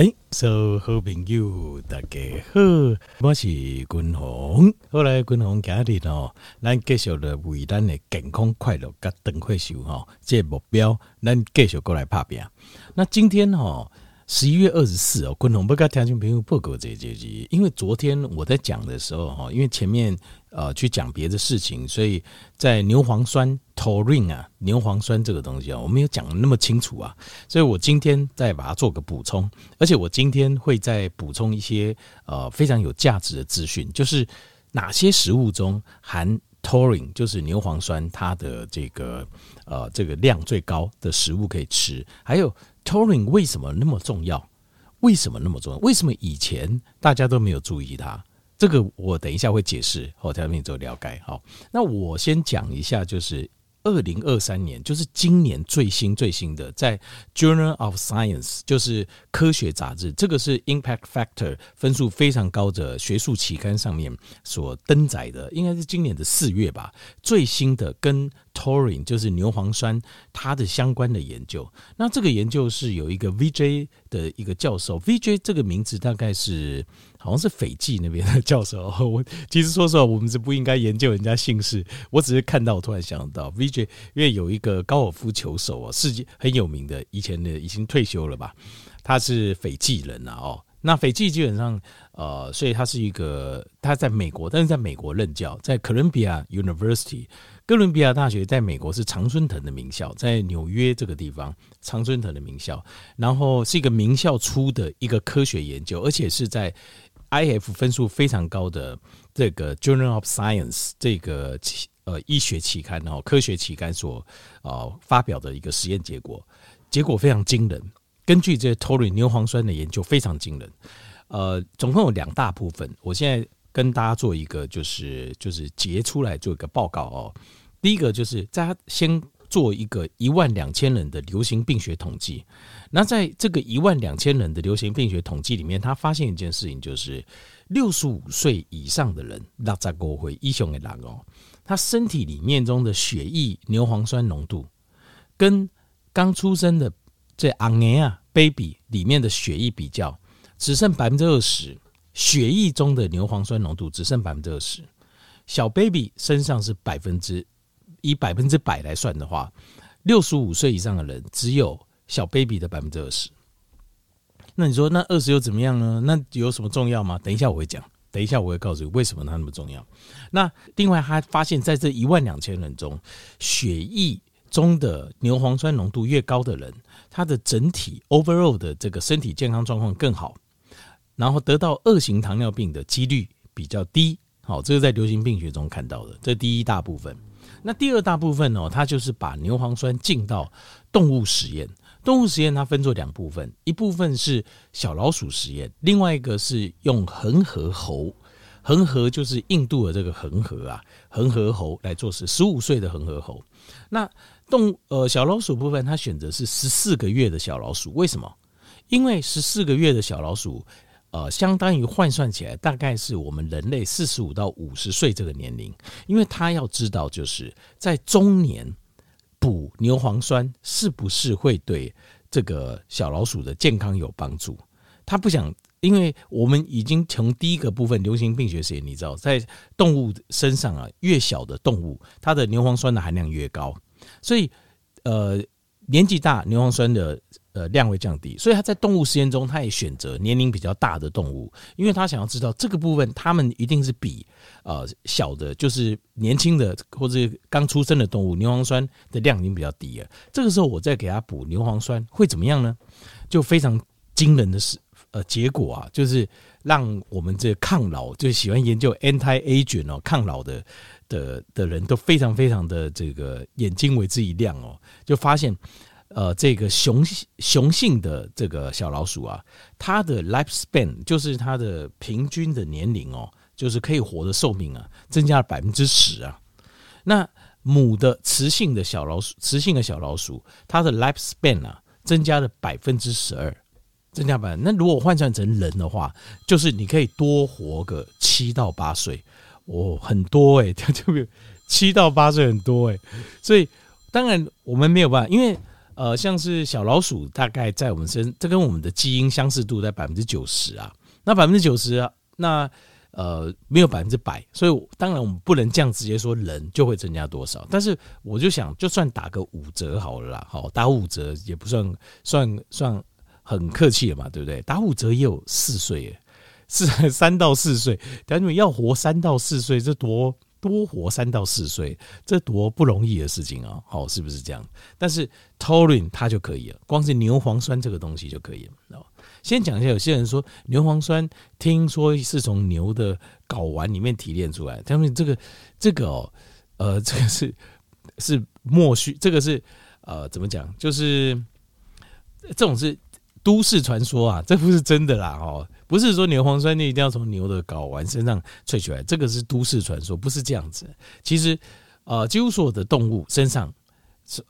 哎，所有好朋友大家好，我是君宏。后来君宏今日哦，咱继续的为咱的健康快乐甲长寿哈、哦，这、目标，咱继续过来拍拼。那今天、哦，十一月二十四哦，君宏不跟听众朋友报告这个结局，因为昨天我在讲的时候哈，因为前面。呃，去讲别的事情，所以在牛磺酸 taurine 啊，牛磺酸这个东西啊，我没有讲的那么清楚啊，所以我今天再把它做个补充，而且我今天会再补充一些呃非常有价值的资讯，就是哪些食物中含 taurine，就是牛磺酸，它的这个呃这个量最高的食物可以吃，还有 taurine 为什么那么重要？为什么那么重要？为什么以前大家都没有注意它？这个我等一下会解释，后条面做了解。好，那我先讲一下，就是二零二三年，就是今年最新最新的，在 Journal of Science，就是科学杂志，这个是 Impact Factor 分数非常高的学术期刊上面所登载的，应该是今年的四月吧，最新的跟 Taurine 就是牛磺酸它的相关的研究。那这个研究是有一个 VJ 的一个教授，VJ 这个名字大概是。好像是斐济那边的教授，我其实说实话，我们是不应该研究人家姓氏。我只是看到，我突然想到，VJ，因为有一个高尔夫球手啊，世界很有名的，以前的已经退休了吧，他是斐济人啊，哦，那斐济基本上，呃，所以他是一个他在美国，但是在美国任教，在哥伦比亚 University。哥伦比亚大学在美国是常春藤的名校，在纽约这个地方常春藤的名校，然后是一个名校出的一个科学研究，而且是在 IF 分数非常高的这个 Journal of Science 这个呃医学期刊哦科学期刊所呃发表的一个实验结果，结果非常惊人。根据这 Tori 牛磺酸的研究非常惊人，呃，总共有两大部分，我现在跟大家做一个就是就是截出来做一个报告哦。第一个就是在他先做一个一万两千人的流行病学统计，那在这个一万两千人的流行病学统计里面，他发现一件事情，就是六十五岁以上的人，那在国会医生的人哦，他身体里面中的血液牛磺酸浓度，跟刚出生的这婴儿啊 baby 里面的血液比较，只剩百分之二十，血液中的牛磺酸浓度只剩百分之二十，小 baby 身上是百分之。以百分之百来算的话，六十五岁以上的人只有小 baby 的百分之二十。那你说那二十又怎么样呢？那有什么重要吗？等一下我会讲，等一下我会告诉你为什么它那么重要。那另外他发现，在这一万两千人中，血液中的牛磺酸浓度越高的人，他的整体 overall 的这个身体健康状况更好，然后得到二型糖尿病的几率比较低。好，这个在流行病学中看到的，这第一大部分。那第二大部分呢，它就是把牛磺酸进到动物实验。动物实验它分作两部分，一部分是小老鼠实验，另外一个是用恒河猴。恒河就是印度的这个恒河啊，恒河猴来做事。十五岁的恒河猴。那动呃小老鼠部分，它选择是十四个月的小老鼠。为什么？因为十四个月的小老鼠。呃，相当于换算起来，大概是我们人类四十五到五十岁这个年龄，因为他要知道，就是在中年补牛磺酸是不是会对这个小老鼠的健康有帮助？他不想，因为我们已经从第一个部分流行病学实验，你知道，在动物身上啊，越小的动物，它的牛磺酸的含量越高，所以呃，年纪大牛磺酸的。呃，量会降低，所以他在动物实验中，他也选择年龄比较大的动物，因为他想要知道这个部分，他们一定是比呃小的，就是年轻的或者刚出生的动物，牛磺酸的量已经比较低了。这个时候，我再给他补牛磺酸会怎么样呢？就非常惊人的是，呃，结果啊，就是让我们这抗老就喜欢研究 anti-aging 哦，抗老的的的人都非常非常的这个眼睛为之一亮哦，就发现。呃，这个雄雄性的这个小老鼠啊，它的 lifespan 就是它的平均的年龄哦，就是可以活的寿命啊，增加了百分之十啊。那母的雌性的小老鼠，雌性的小老鼠，它的 lifespan 啊，增加了百分之十二，增加百分。那如果换算成人的话，就是你可以多活个七到八岁哦，很多哎、欸，就比七到八岁很多哎、所以当然我们没有办法，因为。呃，像是小老鼠，大概在我们身，这跟我们的基因相似度在百分之九十啊。那百分之九十啊，那呃没有百分之百，所以当然我们不能这样直接说人就会增加多少。但是我就想，就算打个五折好了啦，好打五折也不算算算很客气了嘛，对不对？打五折也有四岁，是三到四岁，等你们要活三到四岁，这多。多活三到四岁，这多不容易的事情啊！好，是不是这样？但是 Taurine 它就可以了，光是牛磺酸这个东西就可以了。先讲一下，有些人说牛磺酸，听说是从牛的睾丸里面提炼出来，他们这个这个哦，呃，这个是是莫须，这个是呃，怎么讲？就是这种是都市传说啊，这不是真的啦！哦。不是说牛磺酸你一定要从牛的睾丸身上萃取来，这个是都市传说，不是这样子。其实，呃，几乎所有的动物身上，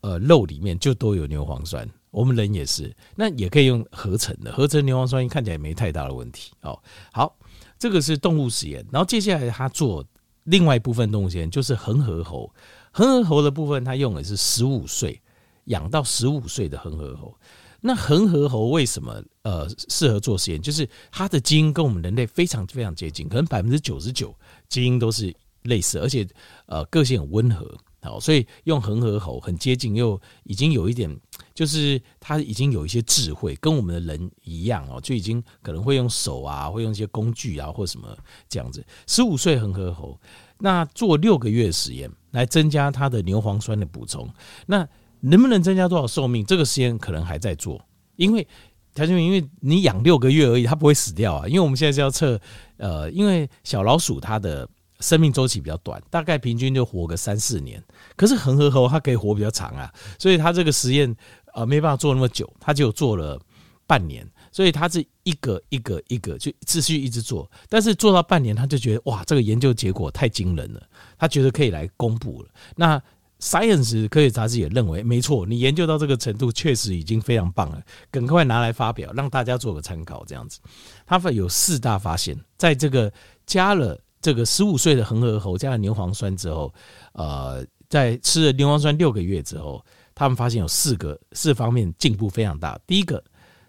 呃，肉里面就都有牛磺酸，我们人也是。那也可以用合成的，合成牛磺酸看起来没太大的问题。哦，好，这个是动物实验。然后接下来他做另外一部分动物实验，就是恒河猴。恒河猴的部分，他用的是十五岁养到十五岁的恒河猴。那恒河猴为什么呃适合做实验？就是它的基因跟我们人类非常非常接近，可能百分之九十九基因都是类似，而且呃个性很温和，好，所以用恒河猴很接近，又已经有一点，就是它已经有一些智慧，跟我们的人一样哦，就已经可能会用手啊，会用一些工具啊，或什么这样子。十五岁恒河猴，那做六个月实验来增加它的牛磺酸的补充，那。能不能增加多少寿命？这个实验可能还在做，因为条件因为你养六个月而已，它不会死掉啊。因为我们现在是要测，呃，因为小老鼠它的生命周期比较短，大概平均就活个三四年。可是恒河猴它可以活比较长啊，所以它这个实验呃没办法做那么久，它就做了半年。所以它是一个一个一个就持续一直做，但是做到半年，他就觉得哇，这个研究结果太惊人了，他觉得可以来公布了。那 Science 科学杂志也认为，没错，你研究到这个程度，确实已经非常棒了，赶快拿来发表，让大家做个参考。这样子，他们有四大发现，在这个加了这个十五岁的恒河猴加了牛磺酸之后，呃，在吃了牛磺酸六个月之后，他们发现有四个四方面进步非常大。第一个，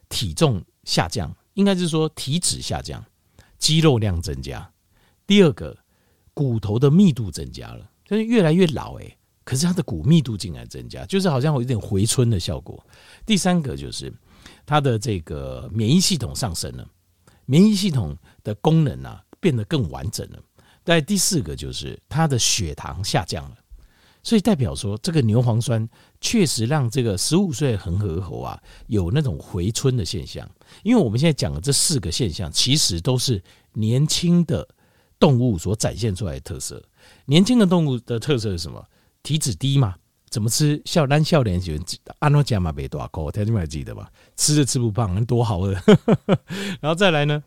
体重下降，应该是说体脂下降，肌肉量增加；第二个，骨头的密度增加了，就是越来越老哎、可是它的骨密度竟然增加，就是好像有点回春的效果。第三个就是它的这个免疫系统上升了，免疫系统的功能啊变得更完整了。在第四个就是它的血糖下降了，所以代表说这个牛磺酸确实让这个十五岁恒河猴啊有那种回春的现象。因为我们现在讲的这四个现象，其实都是年轻的动物所展现出来的特色。年轻的动物的特色是什么？体脂低嘛？怎么吃？笑单笑脸喜欢安诺加马贝多阿哥，听你们还记得吧？吃的吃不胖，多好的。然后再来呢？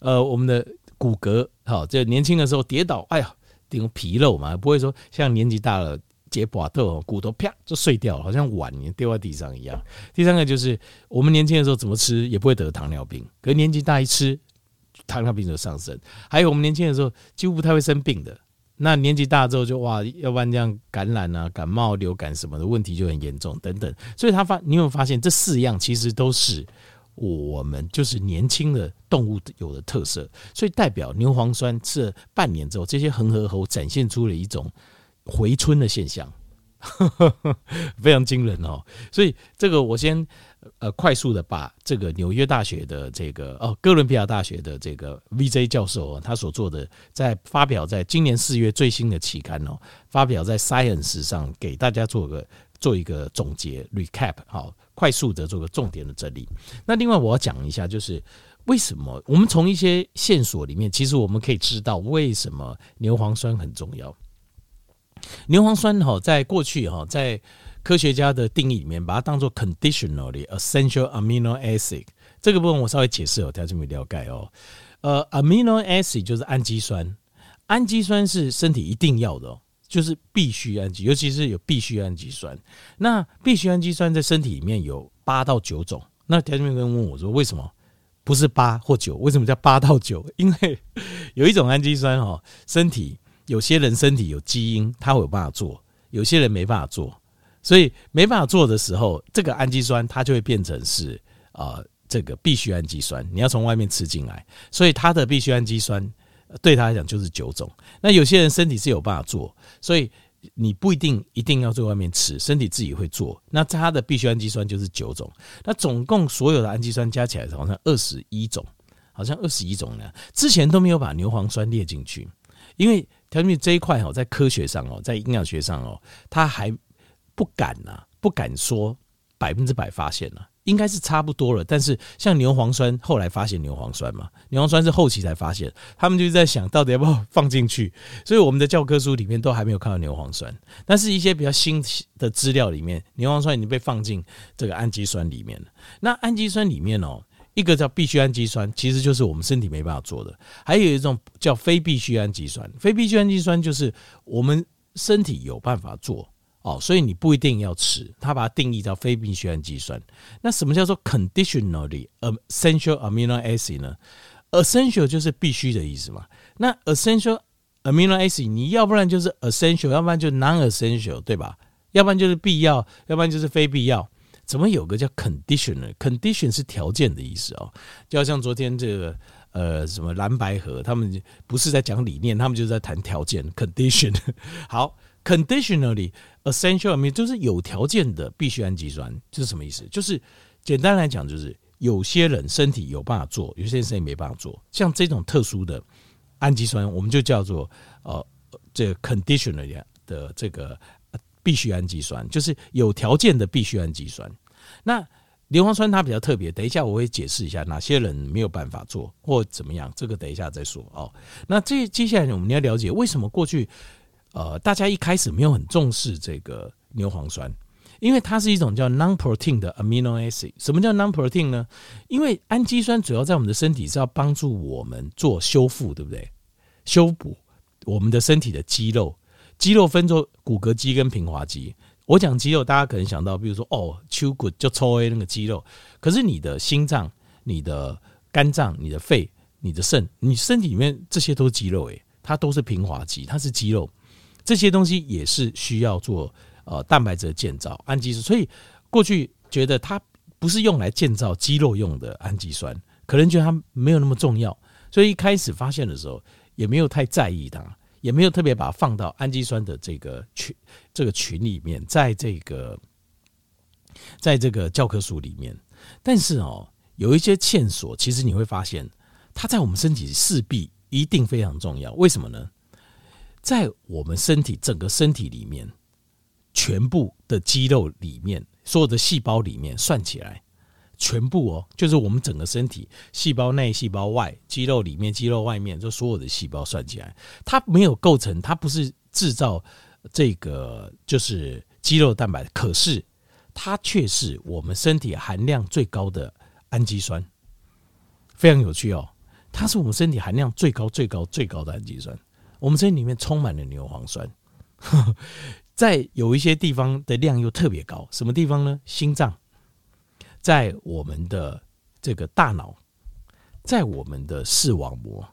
呃，我们的骨骼好，就年轻的时候跌倒，哎呀，顶皮肉嘛，不会说像年纪大了结骨头，骨头啪就碎掉了，好像碗你掉在地上一样。第三个就是我们年轻的时候怎么吃也不会得糖尿病，可是年纪大一吃，糖尿病就上升。还有我们年轻的时候几乎不太会生病的。那年纪大之后就哇，要不然这样感染啊、感冒、流感什么的问题就很严重等等。所以他发，你有没有发现这四样其实都是我们就是年轻的动物有的特色。所以代表牛磺酸吃了半年之后，这些恒河猴展现出了一种回春的现象，非常惊人哦。所以这个我先。呃，快速的把这个纽约大学的这个哦，哥伦比亚大学的这个 VJ 教授他所做的，在发表在今年四月最新的期刊哦，发表在 Science 上，给大家做个做一个总结 recap，好，快速的做个重点的整理。那另外我要讲一下，就是为什么我们从一些线索里面，其实我们可以知道为什么牛磺酸很重要。牛磺酸哈，在过去哈，在科学家的定义里面，把它当做 conditionally essential amino acid。这个部分我稍微解释哦，大家这么了解哦。呃，amino acid 就是氨基酸，氨基酸是身体一定要的哦，就是必需氨基，尤其是有必需氨基酸。那必需氨基酸在身体里面有八到九种。那条件跟问我说，为什么不是八或九？为什么叫八到九？因为有一种氨基酸哦，身体有些人身体有基因，他会有办法做；有些人没办法做。所以没办法做的时候，这个氨基酸它就会变成是呃这个必需氨基酸，你要从外面吃进来，所以它的必需氨基酸对他来讲就是九种。那有些人身体是有办法做，所以你不一定一定要在外面吃，身体自己会做。那它的必需氨基酸就是九种，那总共所有的氨基酸加起来好像二十一种，好像二十一种呢。之前都没有把牛磺酸列进去，因为调节这一块哦，在科学上哦，在营养学上哦，它还。不敢呐、不敢说百分之百发现了、啊，应该是差不多了。但是像牛磺酸，后来发现牛磺酸嘛，牛磺酸是后期才发现，他们就在想到底要不要放进去。所以我们的教科书里面都还没有看到牛磺酸，但是一些比较新的资料里面，牛磺酸已经被放进这个氨基酸里面了。那氨基酸里面哦，一个叫必需氨基酸，其实就是我们身体没办法做的；还有一种叫非必需氨基酸，非必需氨基酸就是我们身体有办法做。哦，所以你不一定要吃，它把它定义叫非必需氨基酸。那什么叫做 conditionally essential amino acid 呢？essential 就是必须的意思嘛。那 essential amino acid 你要不然就是 essential，要不然就 non-essential，对吧？要不然就是必要，要不然就是非必要。怎么有个叫 condition？condition 是条件的意思哦。就好像昨天这个呃什么蓝白合，他们不是在讲理念，他们就是在谈条件 condition。好。Conditionally essential amino 就是有条件的必需氨基酸，这是什么意思？就是简单来讲，就是有些人身体有办法做，有些人身体没办法做。像这种特殊的氨基酸，我们就叫做呃这个 conditional 的这个必需氨基酸，就是有条件的必需氨基酸。那牛磺酸它比较特别，等一下我会解释一下哪些人没有办法做或怎么样，这个等一下再说哦。那这接下来我们要了解为什么过去。呃，大家一开始没有很重视这个牛磺酸，因为它是一种叫 non-protein 的 amino acid。什么叫 non-protein 呢？因为氨基酸主要在我们的身体是要帮助我们做修复，对不对？修补我们的身体的肌肉，肌肉分作骨骼肌跟平滑肌。我讲肌肉，大家可能想到，比如说哦，手骨就抽 A 那个肌肉。可是你的心脏、你的肝脏、你的肺、你的肾，你身体里面这些都是肌肉，诶，它都是平滑肌，它是肌肉。这些东西也是需要做呃蛋白质的建造氨基酸，所以过去觉得它不是用来建造肌肉用的氨基酸，可能觉得它没有那么重要，所以一开始发现的时候也没有太在意它，也没有特别把它放到氨基酸的这个群这个群里面，在这个在这个教科书里面。但是哦，有一些线索，其实你会发现它在我们身体势必一定非常重要，为什么呢？在我们身体整个身体里面，全部的肌肉里面，所有的细胞里面算起来，全部哦，就是我们整个身体细胞内、细胞外、肌肉里面、肌肉外面，就所有的细胞算起来，它没有构成，它不是制造这个就是肌肉蛋白，可是它却是我们身体含量最高的氨基酸，非常有趣哦，它是我们身体含量最高、最高、最高的氨基酸。我们身体里面充满了牛磺酸，在有一些地方的量又特别高，什么地方呢？心脏，在我们的这个大脑，在我们的视网膜，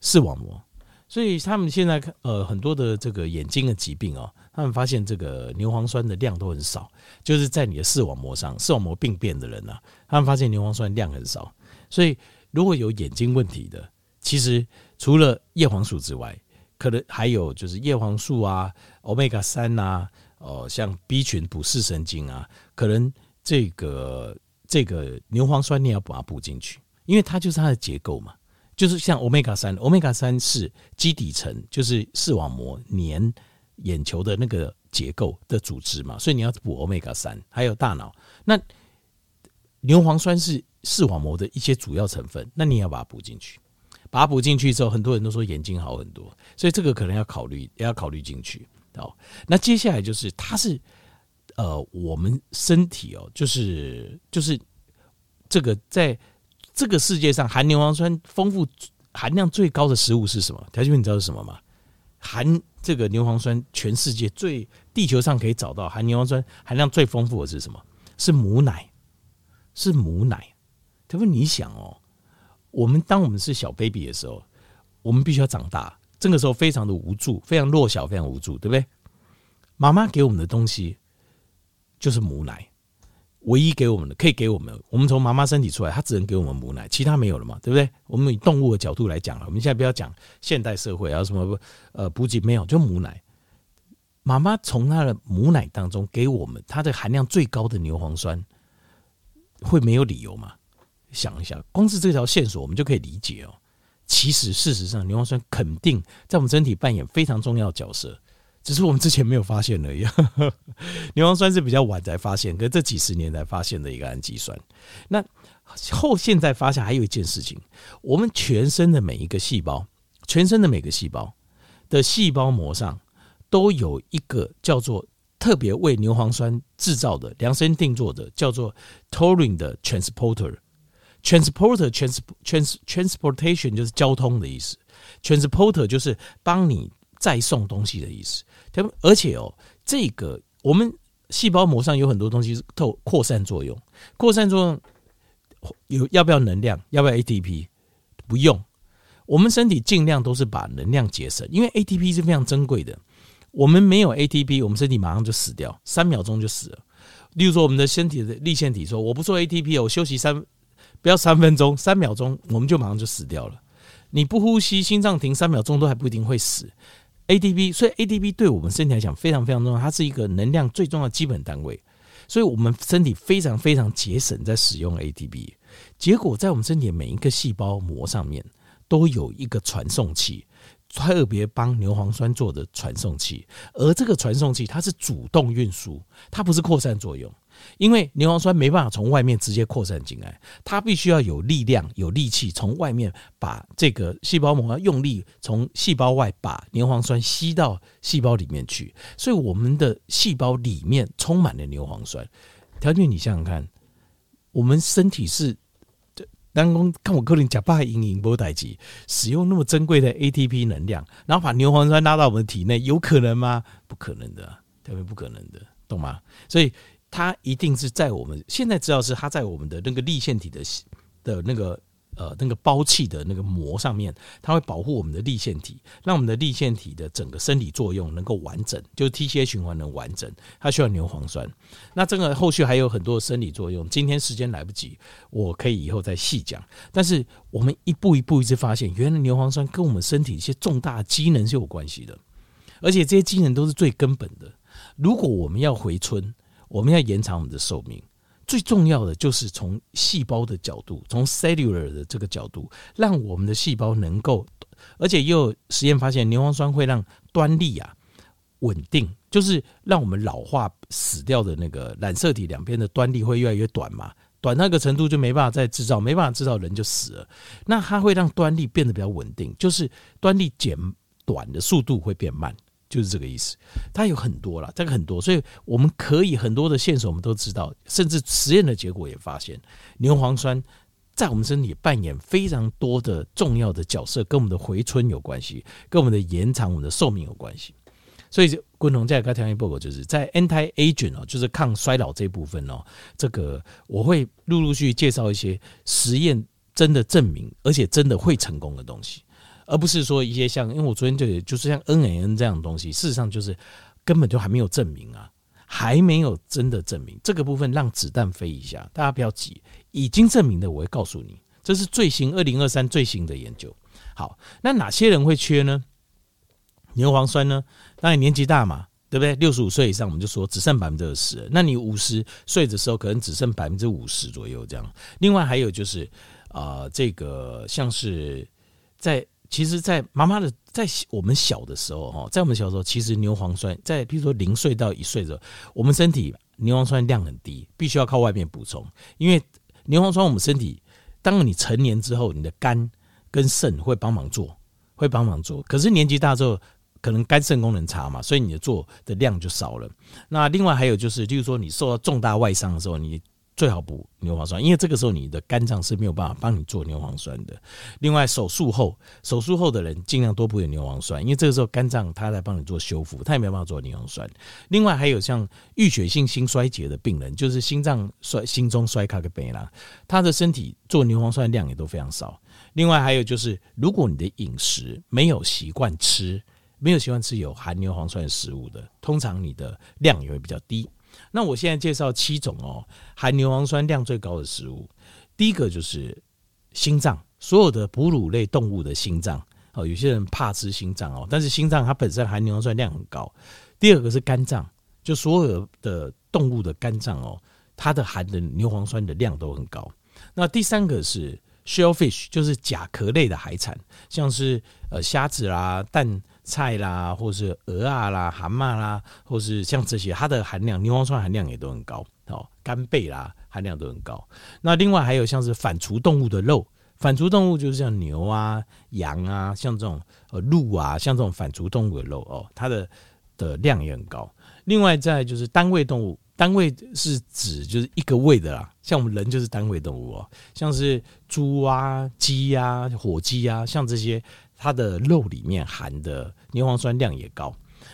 视网膜。所以他们现在看，呃，很多的这个眼睛的疾病哦，他们发现这个牛磺酸的量都很少，就是在你的视网膜上，视网膜病变的人呢，他们发现牛磺酸量很少。所以如果有眼睛问题的，其实除了叶黄素之外，可能还有就是叶黄素啊、Omega 三啊，哦，像 B 群补视神经啊，可能这个这个牛磺酸你要把它补进去，因为它就是它的结构嘛，就是像 Omega 三，Omega 三是基底层，就是视网膜粘眼球的那个结构的组织嘛，所以你要补 Omega 三，还有大脑。那牛磺酸是视网膜的一些主要成分，那你也要把它补进去。把它补进去之后，很多人都说眼睛好很多，所以这个可能要考虑，也要考虑进去哦。那接下来就是，它是呃，我们身体哦，就是就是这个在这个世界上含牛磺酸丰富含量最高的食物是什么？条件你知道是什么吗？含这个牛磺酸，全世界最地球上可以找到含牛磺酸含量最丰富的是什么？是母奶，是母奶。他说你想哦。我们当我们是小 baby 的时候，我们必须要长大，这个时候非常的无助，非常弱小，非常无助，对不对？妈妈给我们的东西，就是母奶，唯一给我们的可以给我们，我们从妈妈身体出来，它只能给我们母奶，其他没有了嘛，对不对？我们以动物的角度来讲了，我们现在不要讲现代社会啊什么呃补给没有，就母奶。妈妈从她的母奶当中给我们它的含量最高的牛磺酸，会没有理由吗？想一下，光是这条线索，我们就可以理解哦。其实事实上，牛磺酸肯定在我们身体扮演非常重要的角色，只是我们之前没有发现而已。牛磺酸是比较晚才发现，可是这几十年才发现的一个氨基酸。那后现在发现还有一件事情，我们全身的每一个细胞，全身的每个细胞的细胞膜上。都有一个叫做特别为牛磺酸制造的量身定做的叫做 taurine 的 transporter，transporter trans trans transportation 就是交通的意思，transporter 就是帮你再送东西的意思。他们而且哦，这个我们细胞膜上有很多东西是透扩散作用，扩散作用有要不要能量？要不要 ATP？不用，我们身体尽量都是把能量节省，因为 ATP 是非常珍贵的。我们没有 ATP，我们身体马上就死掉，三秒钟就死了。例如说，我们的身体的粒线体说：“我不做 ATP，我休息三，不要三分钟，三秒钟，我们就马上就死掉了。”你不呼吸，心脏停三秒钟都还不一定会死。ATP，所以 ATP 对我们身体来讲非常非常重要，它是一个能量最重要的基本单位。所以我们身体非常非常节省在使用 ATP。结果在我们身体的每一个细胞膜上面都有一个传送器。特别帮牛磺酸做的传送器，而这个传送器它是主动运输，它不是扩散作用，因为牛磺酸没办法从外面直接扩散进来，它必须要有力量、有力气从外面把这个细胞膜要用力从细胞外把牛磺酸吸到细胞里面去，所以我们的细胞里面充满了牛磺酸。条件，你想想看，我们身体是。当工看我可能假扮盈盈波代机，使用那么珍贵的 ATP 能量，然后把牛磺酸拉到我们体内，有可能吗？不可能的，特别不可能的，懂吗？所以它一定是在我们现在知道是它在我们的那个粒线体的的那个。呃，那个包气的那个膜上面，它会保护我们的粒线体，让我们的粒线体的整个生理作用能够完整，就是 TCA 循环能完整。它需要牛磺酸。那这个后续还有很多生理作用，今天时间来不及，我可以以后再细讲。但是我们一步一步一直发现，原来牛磺酸跟我们身体一些重大机能是有关系的，而且这些机能都是最根本的。如果我们要回春，我们要延长我们的寿命。最重要的就是从细胞的角度，从 cellular 的这个角度，让我们的细胞能够，而且又实验发现，牛磺酸会让端粒啊稳定，就是让我们老化死掉的那个染色体两边的端粒会越来越短嘛，短那个程度就没办法再制造，没办法制造人就死了。那它会让端粒变得比较稳定，就是端粒减短的速度会变慢。就是这个意思，它有很多了，这个很多，所以我们可以很多的线索我们都知道，甚至实验的结果也发现，牛磺酸在我们身体扮演非常多的重要的角色，跟我们的回春有关系，跟我们的延长我们的寿命有关系。所以，昆同在刚条件报告就是在 anti-aging 哦，就是抗衰老这一部分哦，这个我会陆陆续续介绍一些实验真的证明，而且真的会成功的东西。而不是说一些像，因为我昨天就就是像 NAN 这样的东西，事实上就是根本就还没有证明啊，还没有真的证明这个部分，让子弹飞一下，大家不要急，已经证明的我会告诉你，这是最新二零二三最新的研究。好，那哪些人会缺呢？牛磺酸呢？当然年纪大嘛，对不对？六十五岁以上，我们就说只剩百分之二十。那你五十岁的时候，可能只剩百分之五十左右这样。另外还有就是啊、这个像是在。其实，在妈妈的在我们小的时候，哈，在我们小时候，其实牛磺酸在，比如说零岁到一岁的时候，我们身体牛磺酸量很低，必须要靠外面补充。因为牛磺酸，我们身体，当你成年之后，你的肝跟肾会帮忙做，会帮忙做。可是年纪大之后，可能肝肾功能差嘛，所以你的做的量就少了。那另外还有就是，例如说你受到重大外伤的时候，你。最好补牛磺酸，因为这个时候你的肝脏是没有办法帮你做牛磺酸的。另外，手术后，手术后的人尽量多补点牛磺酸，因为这个时候肝脏它在帮你做修复，它也没有办法做牛磺酸。另外，还有像淤血性心衰竭的病人，就是心脏衰、心中衰卡个病啦，他的身体做牛磺酸量也都非常少。另外，还有就是，如果你的饮食没有习惯吃，没有习惯吃有含牛磺酸的食物的，通常你的量也会比较低。那我现在介绍七种哦，含牛磺酸量最高的食物。第一个就是心脏，所有的哺乳类动物的心脏哦，有些人怕吃心脏哦，但是心脏它本身含牛磺酸量很高。第二个是肝脏，就所有的动物的肝脏哦，它的含的牛磺酸的量都很高。那第三个是 shellfish，就是甲壳类的海产，像是呃虾子啦、蛋菜啦，或是鹅啊啦、蛤蟆啦，或是像这些，它的含量牛磺酸含量也都很高哦。干贝啦，含量都很高。那另外还有像是反刍动物的肉，反刍动物就是像牛啊、羊啊，像这种呃鹿啊，像这种反刍动物的肉哦，它的的量也很高。另外再就是单位动物。单位是指就是一个胃的啦，像我们人就是单位动物哦，像是猪啊、鸡啊、火鸡啊，像这些它的肉里面含的牛磺酸量也高。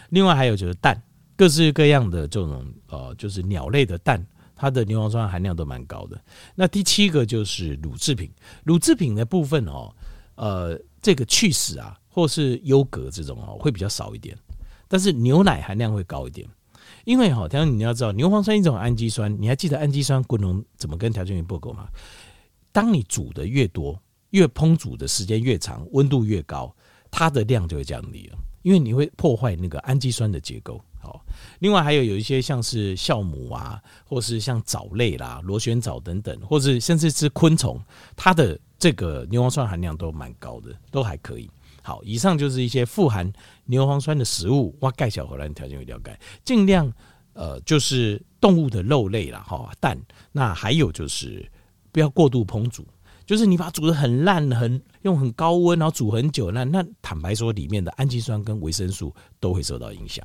另外还有就是蛋，各式各样的这种呃，就是鸟类的蛋，它的牛磺酸含量都蛮高的。那第七个就是乳制品，乳制品的部分哦，呃，这个去死啊，或是优格这种哦，会比较少一点，但是牛奶含量会高一点。因为哈，调你要知道，牛磺酸一种氨基酸，你还记得氨基酸功能怎么跟条件反应报告吗？当你煮的越多，越烹煮的时间越长，温度越高，它的量就会降低了，因为你会破坏那个氨基酸的结构。好，另外还有有一些像是酵母啊，或是像藻类啦、螺旋藻等等，或是甚至是昆虫，它的这个牛磺酸含量都蛮高的，都还可以。好，以上就是一些富含牛磺酸的食物。哇，盖小荷兰条件会了解，尽量呃就是动物的肉类啦，哈蛋。那还有就是不要过度烹煮，就是你把它煮的很烂，很用很高温，然后煮很久，那那坦白说，里面的氨基酸跟维生素都会受到影响。